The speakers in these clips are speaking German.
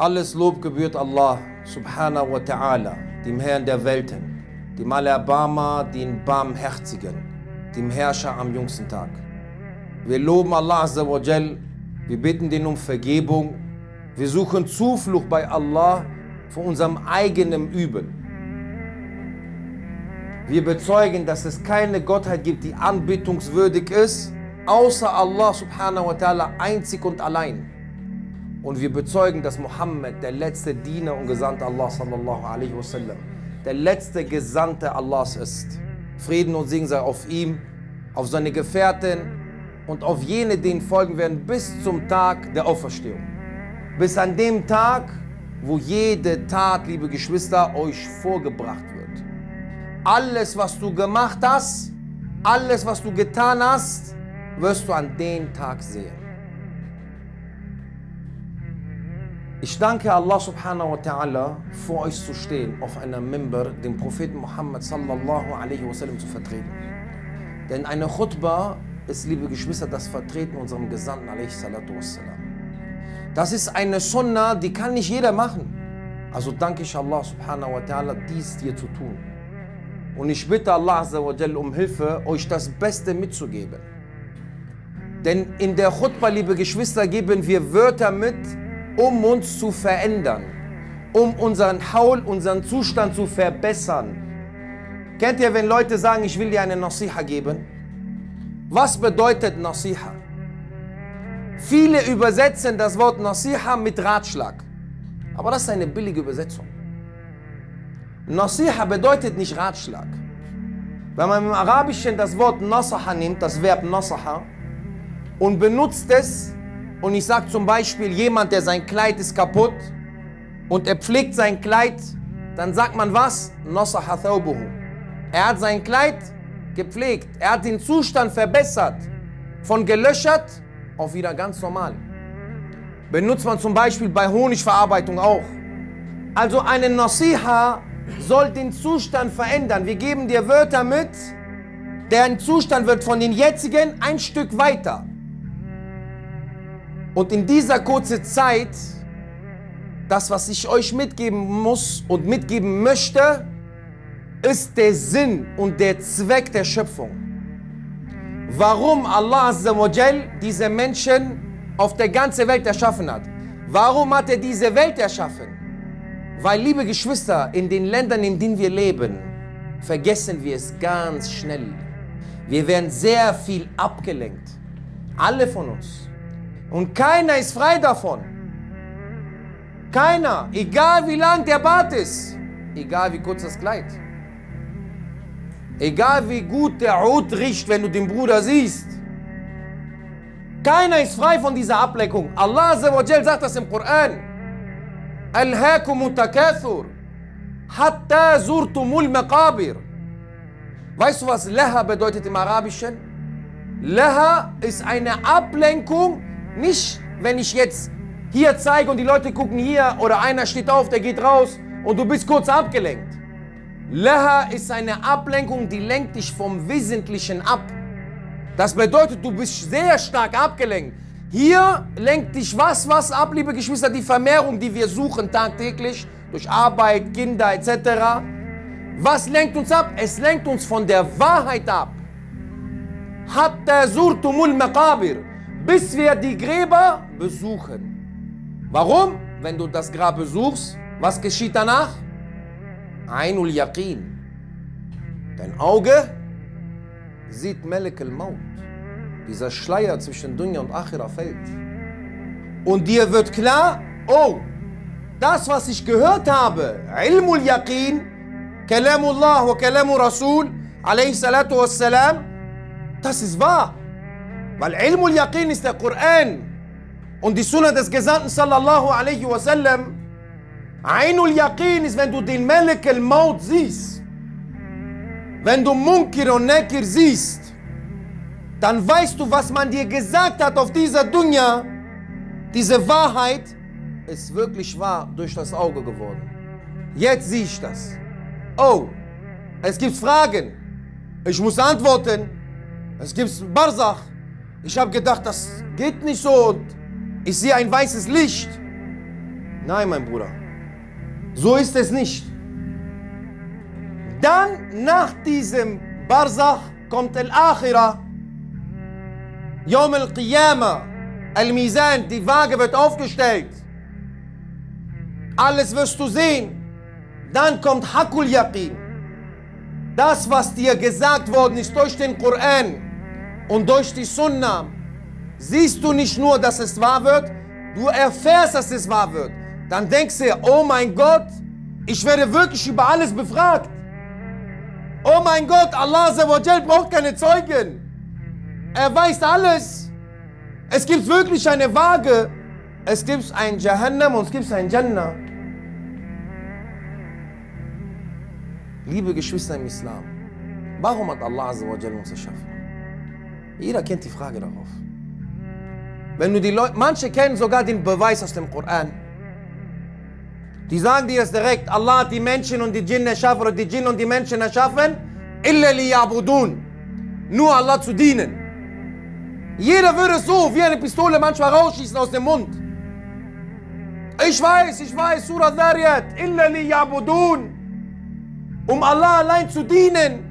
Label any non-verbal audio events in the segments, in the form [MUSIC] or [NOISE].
Alles Lob gebührt Allah subhanahu wa ta'ala, dem Herrn der Welten, dem Allerbarmer, den Barmherzigen, dem Herrscher am jüngsten Tag. Wir loben Allah azza wa jal, wir bitten den um Vergebung, wir suchen Zuflucht bei Allah vor unserem eigenen Übel. Wir bezeugen, dass es keine Gottheit gibt, die anbetungswürdig ist, außer Allah subhanahu wa ta'ala einzig und allein. Und wir bezeugen, dass Mohammed der letzte Diener und Gesandte Allah sallallahu alaihi wasallam, der letzte Gesandte Allahs ist. Frieden und Segen sei auf ihm, auf seine Gefährten und auf jene, denen folgen werden bis zum Tag der Auferstehung. Bis an dem Tag, wo jede Tat, liebe Geschwister, euch vorgebracht wird. Alles, was du gemacht hast, alles, was du getan hast, wirst du an dem Tag sehen. Ich danke Allah subhanahu wa ta'ala, vor euch zu stehen, auf einer Member, den Propheten Muhammad sallallahu alaihi wasallam zu vertreten. Denn eine Khutbah ist, liebe Geschwister, das Vertreten unserem Gesandten alaihi salatu wassalam. Das ist eine Sunnah, die kann nicht jeder machen. Also danke ich Allah subhanahu wa ta'ala, dies dir zu tun. Und ich bitte Allah um Hilfe, euch das Beste mitzugeben. Denn in der Khutbah, liebe Geschwister, geben wir Wörter mit, um uns zu verändern, um unseren Haul, unseren Zustand zu verbessern. Kennt ihr, wenn Leute sagen, ich will dir eine Nasiha geben? Was bedeutet Nasiha? Viele übersetzen das Wort Nasiha mit Ratschlag. Aber das ist eine billige Übersetzung. Nasiha bedeutet nicht Ratschlag. Wenn man im Arabischen das Wort Nasaha nimmt, das Verb Nasaha, und benutzt es, und ich sage zum Beispiel, jemand, der sein Kleid ist kaputt und er pflegt sein Kleid, dann sagt man was? Er hat sein Kleid gepflegt, er hat den Zustand verbessert, von gelöchert auf wieder ganz normal. Benutzt man zum Beispiel bei Honigverarbeitung auch. Also eine Nasiha soll den Zustand verändern. Wir geben dir Wörter mit, deren Zustand wird von den jetzigen ein Stück weiter. Und in dieser kurzen Zeit, das, was ich euch mitgeben muss und mitgeben möchte, ist der Sinn und der Zweck der Schöpfung. Warum Allah diese Menschen auf der ganzen Welt erschaffen hat. Warum hat er diese Welt erschaffen? Weil, liebe Geschwister, in den Ländern, in denen wir leben, vergessen wir es ganz schnell. Wir werden sehr viel abgelenkt. Alle von uns. Und keiner ist frei davon. Keiner. Egal wie lang der Bart ist. Egal wie kurz das Kleid. Egal wie gut der Hut riecht, wenn du den Bruder siehst. Keiner ist frei von dieser Ablenkung. Allah sagt das im Koran. Alhaakum takathur hatta zurtumul maqabir. Weißt du, was Laha bedeutet im Arabischen? Laha ist eine Ablenkung, nicht wenn ich jetzt hier zeige und die Leute gucken hier oder einer steht auf, der geht raus und du bist kurz abgelenkt. Laha ist eine Ablenkung, die lenkt dich vom Wesentlichen ab. Das bedeutet, du bist sehr stark abgelenkt. Hier lenkt dich was, was ab, liebe Geschwister, die Vermehrung, die wir suchen tagtäglich, durch Arbeit, Kinder etc. Was lenkt uns ab? Es lenkt uns von der Wahrheit ab. Hatta surtumul maqabir, bis wir die Gräber besuchen. Warum? Wenn du das Grab besuchst, was geschieht danach? Ainul Yaqin. Dein Auge sieht Melek al-Maut. Dieser Schleier zwischen Dunya und Akhira fällt. Und dir wird klar, oh, das, was ich gehört habe, Ilmul Yaqin, Kalamullah wa Kalamu Rasul, alayhi salatu wassalam, das ist wahr. Weil Ilmul Yaqin ist der Koran und die Sunna des Gesandten sallallahu alaihi wasallam. Ainul Yaqin ist, wenn du den Melek al-Maut siehst. Wenn du Munkir und Nekir siehst, dann weißt du, was man dir gesagt hat auf dieser Dunya. Diese Wahrheit ist wirklich wahr durch das Auge geworden. Jetzt sehe ich das. Oh, es gibt Fragen. Ich muss antworten. Es gibt Barsach. Ich habe gedacht, das geht nicht so. Und ich sehe ein weißes Licht. Nein, mein Bruder. So ist es nicht. Dann nach diesem Barzach kommt Al-Akhirah. Yom al-Qiyamah. Al-Mizan, die Waage wird aufgestellt. Alles wirst du sehen. Dann kommt Hakul Yaqin. Das, was dir gesagt worden ist durch den Koran und durch die Sunna, siehst du nicht nur, dass es wahr wird, du erfährst, dass es wahr wird. Dann denkst du, oh mein Gott, ich werde wirklich über alles befragt. Oh mein Gott, Allah braucht keine Zeugen. Er weiß alles. Es gibt wirklich eine Waage. Es gibt ein Jahannam und es gibt ein Jannah. Liebe Geschwister im Islam, warum hat Allah uns erschaffen? Jeder kennt die Frage darauf. Wenn du die Leute, manche kennen sogar den Beweis aus dem Koran. Die sagen dir es direkt, Allah hat die Menschen und die Djinn erschaffen oder die Djinn und die Menschen erschaffen, illa liyabudun. Nur Allah zu dienen. Jeder würde so wie eine Pistole manchmal rausschießen aus dem Mund. Ich weiß, ich weiß, Surah Dhariyat, illa liyabudun. Um Allah allein zu dienen.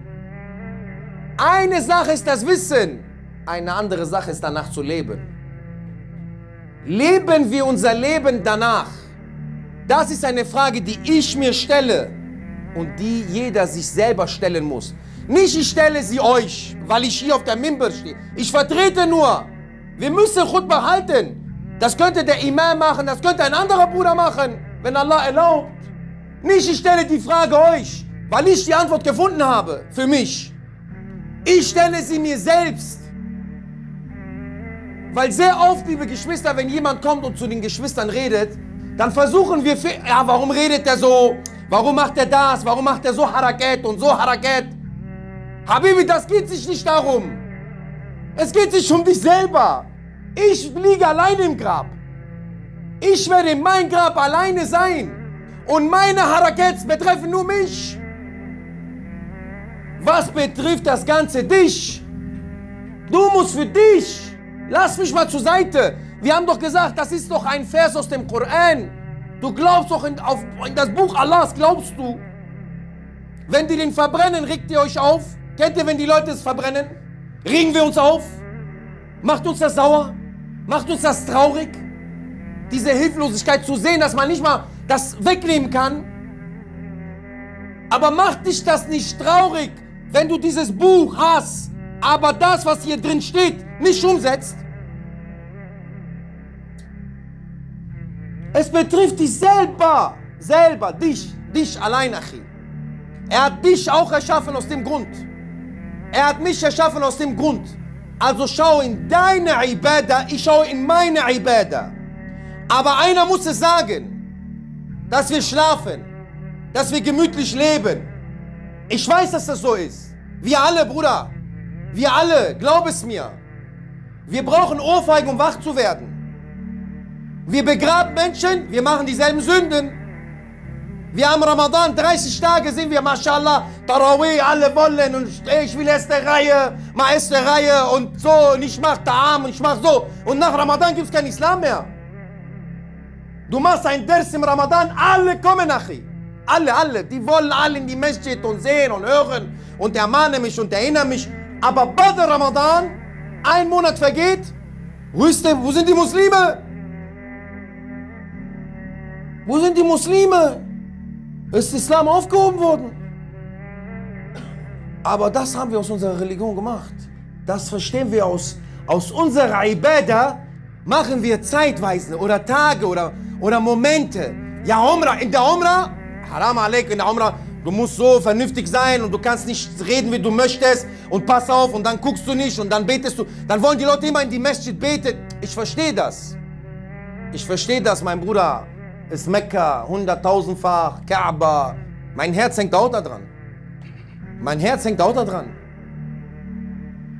Eine Sache ist das Wissen, eine andere Sache ist danach zu leben. Leben wir unser Leben danach? Das ist eine Frage, die ich mir stelle und die jeder sich selber stellen muss. Nicht ich stelle sie euch, weil ich hier auf der Mimber stehe. Ich vertrete nur. Wir müssen Khutbah halten. Das könnte der Imam machen, das könnte ein anderer Bruder machen, wenn Allah erlaubt. Nicht ich stelle die Frage euch, weil ich die Antwort gefunden habe für mich. Ich stelle sie mir selbst. Weil sehr oft, liebe Geschwister, wenn jemand kommt und zu den Geschwistern redet, dann versuchen wir, ja, warum redet er so? Warum macht er das? Warum macht er so Haraket und so Haraket? Habibi, das geht sich nicht darum. Es geht sich um dich selber. Ich liege alleine im Grab. Ich werde in meinem Grab alleine sein. Und meine Harakets betreffen nur mich. Was betrifft das Ganze dich? Du musst für dich. Lass mich mal zur Seite. Wir haben doch gesagt, das ist doch ein Vers aus dem Koran. Du glaubst doch in, auf, in das Buch Allahs, glaubst du? Wenn die den verbrennen, regt ihr euch auf? Kennt ihr, wenn die Leute es verbrennen? Regen wir uns auf? Macht uns das sauer? Macht uns das traurig? Diese Hilflosigkeit zu sehen, dass man nicht mal das wegnehmen kann. Aber macht dich das nicht traurig, wenn du dieses Buch hast, aber das, was hier drin steht, nicht umsetzt? Es betrifft dich selber, selber, dich, dich allein, Achi. Er hat dich auch erschaffen aus dem Grund. Er hat mich erschaffen aus dem Grund. Also schau in deine Ibadah, ich schaue in meine Ibadah. Aber einer muss es sagen, dass wir schlafen, dass wir gemütlich leben. Ich weiß, dass das so ist. Wir alle, Bruder. Wir alle, glaub es mir. Wir brauchen Ohrfeigen, um wach zu werden. Wir begraben Menschen, wir machen dieselben Sünden. Wir haben Ramadan, 30 Tage sind wir, mashallah, Tarawih, alle wollen und ich will erste Reihe, mal erste Reihe und so und ich mach Ta'am und ich mach so. Und nach Ramadan gibt es kein Islam mehr. Du machst ein Ders im Ramadan, alle kommen nach hier. Alle, alle, die wollen alle in die Masjid und sehen und hören und ermahnen mich und erinnern mich. Aber bei der Ramadan, ein Monat vergeht, wo, ist der, wo sind die Muslime? Wo sind die Muslime? Ist Islam aufgehoben worden? Aber das haben wir aus unserer Religion gemacht. Das verstehen wir aus, aus unserer Ibadah. Machen wir Zeitweisen oder Tage oder, oder Momente. Ja, Umrah, in der Umrah, Haram alaik, in der Umrah, du musst so vernünftig sein und du kannst nicht reden, wie du möchtest und pass auf und dann guckst du nicht und dann betest du. Dann wollen die Leute immer in die Masjid beten. Ich verstehe das. Ich verstehe das, mein Bruder ist Mekka, hunderttausendfach, Kaaba. Mein Herz hängt auch da dran. Mein Herz hängt auch da dran.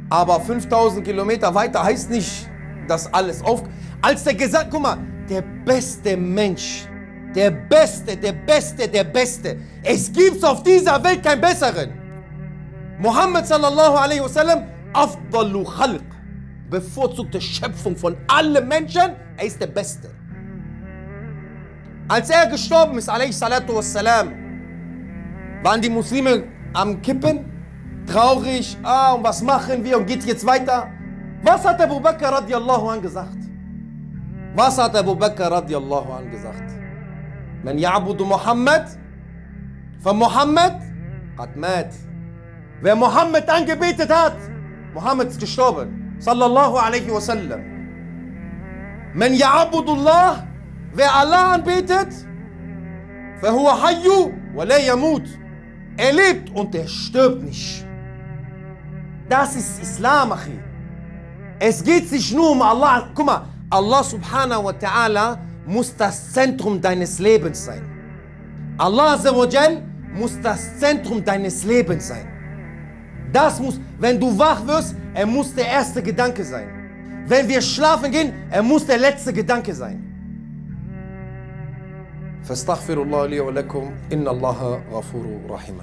Aber 5000 Kilometer weiter heißt nicht, dass alles auf. Als der gesagt, guck mal, der beste Mensch, der Beste, der Beste, der Beste. Es gibt auf dieser Welt keinen besseren. Muhammad sallallahu alaihi wasallam, afdalu khalq, bevorzugte Schöpfung von allen Menschen, er ist der Beste. Als er gestorben ist, alaihi salatu wassalam, waren die Muslime am Kippen, traurig, ah, und was machen wir und geht jetzt weiter? Was hat Abu Bakr radiallahu an gesagt? Was hat Abu Bakr radiallahu an gesagt? من يعبد محمد فمحمد قد مات. ومحمد أنك بيتت هات محمد كشتوبر صلى الله عليه وسلم. من يعبد الله في الله أن بيتت فهو حي ولا يموت. أليبت أنت اشتبنش داس اس إسلام أخي. Es geht sich nur um Allah. Guck mal, Allah subhanahu wa ta'ala muss das Zentrum deines Lebens sein. Allah Azzawajal muss das Zentrum deines Lebens sein. Das muss, wenn du wach wirst, er muss der erste Gedanke sein. Wenn wir schlafen gehen, er muss der letzte Gedanke sein. فاستغفر الله لي ولكم إن الله غفور رحيم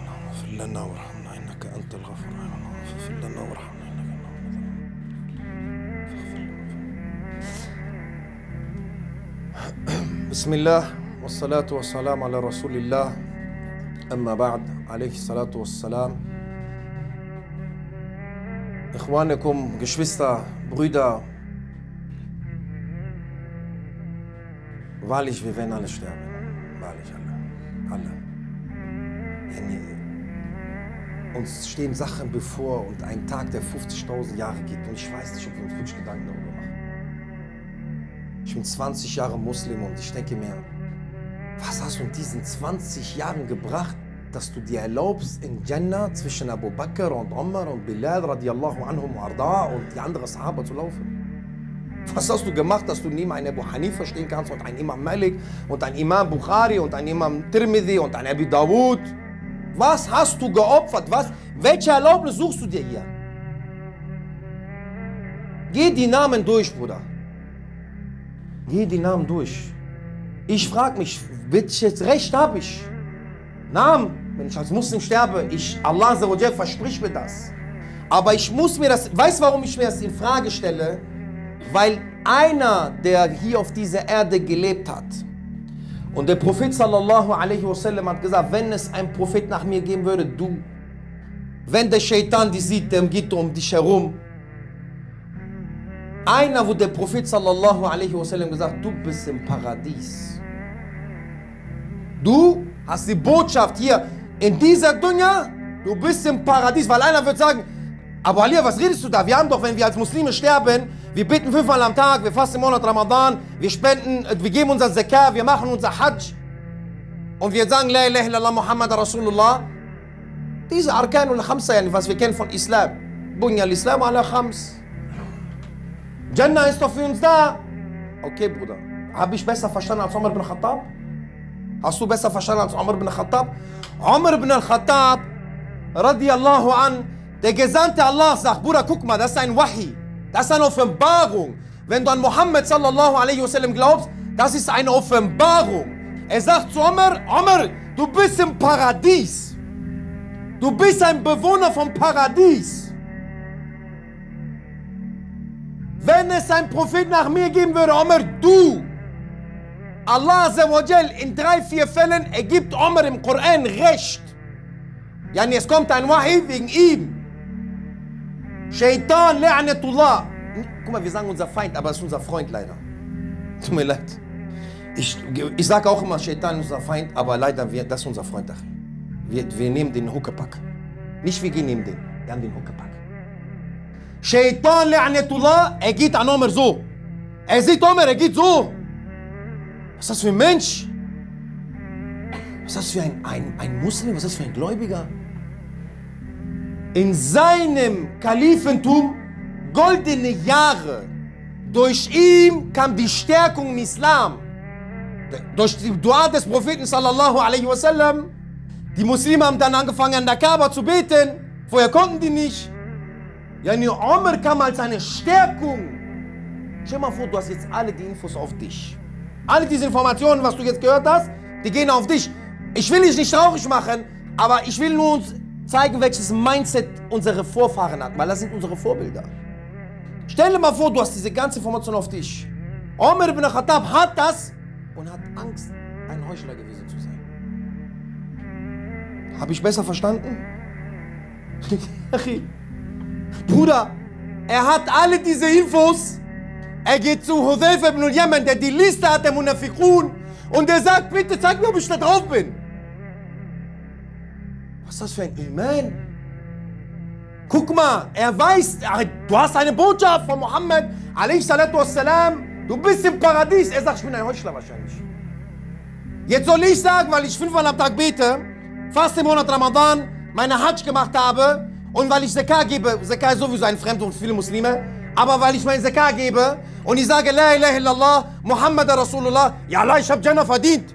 اللهم اغفر لنا وارحمنا إنك أنت الغفور الرحيم اللهم اغفر لنا وارحمنا Bismillah, wassalatu wassalam ala Rasulillah, amma ba'd, alayhi salatu wassalam. Ikhwanekum, Geschwister, Brüder, wahrlich, wir werden alle sterben. Wahrlich, alle. Alle. Äh, uns stehen Sachen bevor und ein Tag, der 50.000 Jahre geht und ich weiß nicht, ob wir uns wirklich Gedanken darüber ich bin 20 Jahre Muslim und ich denke mir, was hast du in diesen 20 Jahren gebracht, dass du dir erlaubst, in Jannah zwischen Abu Bakr und Umar und Bilal radiallahu anhum arda und die anderen Sahaba zu laufen? Was hast du gemacht, dass du neben einem Abu Hanifa stehen kannst und ein Imam Malik und ein Imam Bukhari und ein Imam Tirmidhi und ein Abi Dawud? Was hast du geopfert? Was? Welche Erlaubnis suchst du dir hier? Geh die Namen durch, Bruder. Geh die Namen durch. Ich frage mich, welches Recht habe ich? Namen, wenn ich als Muslim sterbe, ich, Allah verspricht mir das. Aber ich muss mir das, weißt du, warum ich mir das in Frage stelle? Weil einer, der hier auf dieser Erde gelebt hat, und der Prophet sallallahu alaihi wasallam hat gesagt, wenn es einen Prophet nach mir geben würde, du. Wenn der Shaitan dich sieht, der geht um dich herum. Einer, wo der Prophet sallallahu alaihi wasallam gesagt, du bist im Paradies. Du hast die Botschaft hier in dieser Dunya, du bist im Paradies, weil einer wird sagen, aber Ali, was redest du da? Wir haben doch, wenn wir als Muslime sterben, wir beten fünfmal am Tag, wir fasten im Monat Ramadan, wir spenden, wir geben unser Zakat, wir machen unser Hajj und wir sagen La ilaha illallah Muhammad Rasulullah. Diese Arkanul Khamsa, was wir kennen von Islam. Bunya al-Islam ala Khams. Jannah ist doch für uns da. Okay, Bruder. Habe ich besser verstanden als Umar ibn Khattab? Hast du besser verstanden als Umar ibn Khattab? Umar ibn al-Khattab, radiallahu an, der Gesandte Allah sagt, Bruder, guck mal, das ist ein Wahi. Das ist eine Offenbarung. Wenn du an Muhammad sallallahu alaihi wasallam glaubst, das ist eine Offenbarung. Er sagt zu Umar, Umar, du bist im Paradies. Du bist ein Bewohner vom Paradies. Wenn es einen Prophet nach mir geben würde, Umar, du. Allah Azzawajal in drei, vier Fällen ergibt Umar im Koran Recht. Yani es kommt ein Wahi wegen ihm. Shaitan, La'natullah. Guck mal, wir sagen unser Feind, aber es ist unser Freund leider. Tut mir leid. Ich, ich sage auch immer, Shaitan ist unser Feind, aber leider, wir, das ist unser Freund. Wir, wir nehmen den Huckepack. Nicht wir gehen neben den, wir haben den Huckepack. Er geht an Omer so. Er sieht Omer, er geht so. Was ist das für ein Mensch? Was ist das für ein, ein, ein Muslim? Was ist das für ein Gläubiger? In seinem Kalifentum goldene Jahre. Durch ihn kam die Stärkung im Islam. Durch die Dua des Propheten sallallahu alaihi wasallam. Die Muslime haben dann angefangen an der Kaaba zu beten. Vorher konnten die nicht. Yani Umar kam als eine Stärkung. Stell mal vor, du hast jetzt alle die Infos auf dich. Alle diese Informationen, was du jetzt gehört hast, die gehen auf dich. Ich will dich nicht traurig machen, aber ich will nur uns zeigen, welches Mindset unsere Vorfahren hatten, weil das sind unsere Vorbilder. Stell dir mal vor, du hast diese ganze Information auf dich. Omar ibn Khattab hat das und hat Angst, ein Heuchler gewesen zu sein. Habe ich besser verstanden? [LAUGHS] Bruder, er hat alle diese Infos. Er geht zu Hudayfa ibn Yemen, der die Liste hat der Munafiqun und der sagt, bitte zeig mir, ob ich da drauf bin. Was ist das für ein Iman? Guck mal, er weiß, du hast eine Botschaft von Mohammed, wassalam, du bist im Paradies. Er sagt, ich bin ein Heuchler wahrscheinlich. Jetzt soll ich sagen, weil ich fünfmal am Tag bete, fast im Monat Ramadan, meine Hajj gemacht habe und weil ich Zakah gebe, Zakah ist sowieso ein Fremdwort für viele Muslime, aber weil ich mein Zakah gebe und ich sage La ilaha illallah, Muhammad Rasulullah, ja Allah, ich habe Jannah verdient.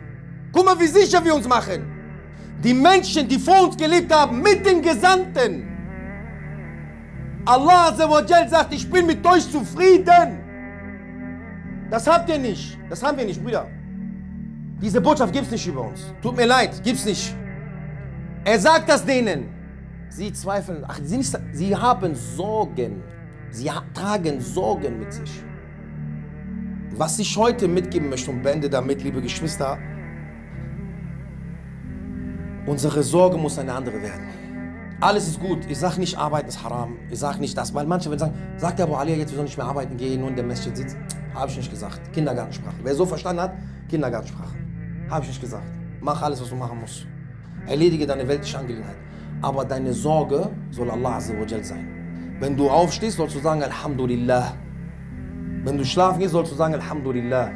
Guck mal, wie sicher wir uns machen. Die Menschen, die vor uns gelebt haben, mit den Gesandten. Allah sagt, ich bin mit euch zufrieden. Das habt ihr nicht. Das haben wir nicht, Brüder. Diese Botschaft gibt es nicht über uns. Tut mir leid, gibt es nicht. Er sagt das denen. Sie zweifeln, ach, sie, nicht, sie haben Sorgen. Sie tragen Sorgen mit sich. Was ich heute mitgeben möchte und beende damit, liebe Geschwister, unsere Sorge muss eine andere werden. Alles ist gut. Ich sage nicht, arbeiten ist haram. Ich sage nicht das, weil manche werden sagen, sagt der Abu Ali jetzt, wir sollen nicht mehr arbeiten gehen, in der Masjid sitzen. Habe ich nicht gesagt. Kindergartensprache. Wer so verstanden hat, Kindergartensprache. Habe ich nicht gesagt. Mach alles, was du machen musst. Erledige deine weltliche Angelegenheit. Aber deine Sorge soll Allah sein. Wenn du aufstehst, sollst du sagen Alhamdulillah. Wenn du schlafen gehst, sollst du sagen Alhamdulillah.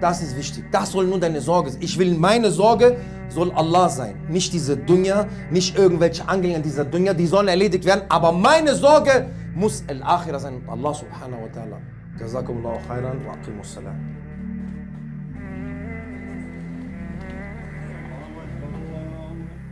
Das ist wichtig. Das soll nur deine Sorge sein. Ich will, meine Sorge soll Allah sein. Nicht diese Dunya, nicht irgendwelche Angelegenheiten dieser Dunya, die sollen erledigt werden. Aber meine Sorge muss Al-Akhirah sein und Allah subhanahu wa ta'ala. Jazakumullahu khairan wa aqimus salam.